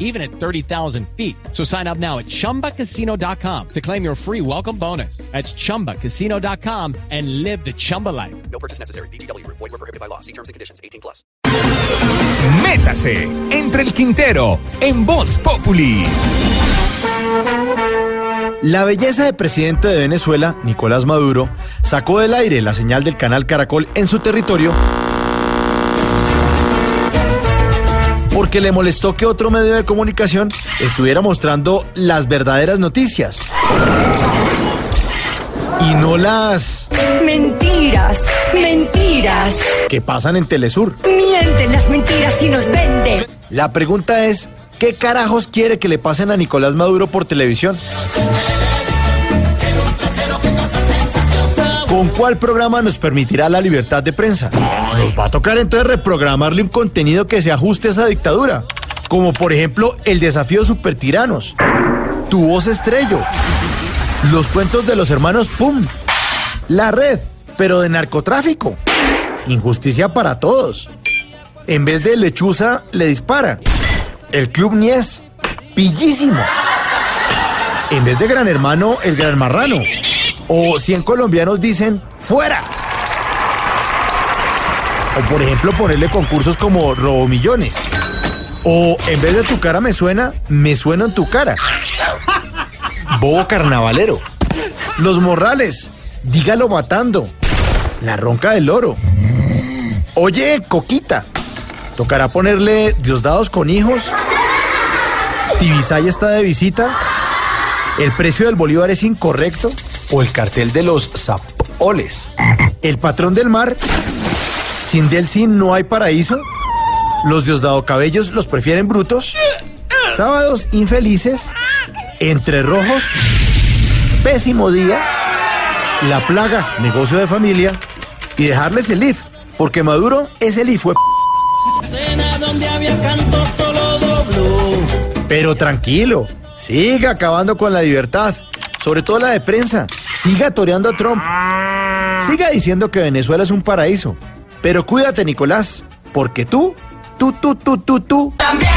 even at 30,000 feet. So sign up now at chumbacasino.com to claim your free welcome bonus. That's chumbacasino.com and live the Chumba life. No purchase necessary. BGW. Void were prohibited by law. See terms and conditions. 18 plus. Métase entre el Quintero en Voz Populi. La belleza de presidente de Venezuela, Nicolás Maduro, sacó del aire la señal del canal Caracol en su territorio porque le molestó que otro medio de comunicación estuviera mostrando las verdaderas noticias y no las Mentiras, mentiras. que pasan en Telesur. Mienten las mentiras y nos venden. La pregunta es, ¿qué carajos quiere que le pasen a Nicolás Maduro por televisión? ¿Con cuál programa nos permitirá la libertad de prensa? Nos va a tocar entonces reprogramarle un contenido que se ajuste a esa dictadura, como por ejemplo el desafío supertiranos, tu voz estrello, los cuentos de los hermanos Pum, la red, pero de narcotráfico, injusticia para todos. En vez de lechuza, le dispara. El Club Nies, pillísimo. En vez de gran hermano, el gran marrano. O 100 colombianos dicen, fuera. O por ejemplo, ponerle concursos como Robo Millones. O en vez de tu cara me suena, me suena en tu cara. Bobo carnavalero. Los morrales, dígalo matando. La ronca del oro. Oye, Coquita, ¿tocará ponerle Diosdados con hijos? ¿Tibisay está de visita? ¿El precio del bolívar es incorrecto? ¿O el cartel de los zapoles? ¿El patrón del mar? ¿Sin Delsin no hay paraíso? ¿Los Diosdado Cabellos los prefieren brutos? ¿Sábados infelices? ¿Entre rojos? ¿Pésimo día? La plaga, negocio de familia. Y dejarles el IF, porque Maduro es el IF. fue Cena donde había canto solo dobló. Pero tranquilo, siga acabando con la libertad, sobre todo la de prensa. Siga toreando a Trump. Siga diciendo que Venezuela es un paraíso. Pero cuídate, Nicolás, porque tú, tú, tú, tú, tú, tú, También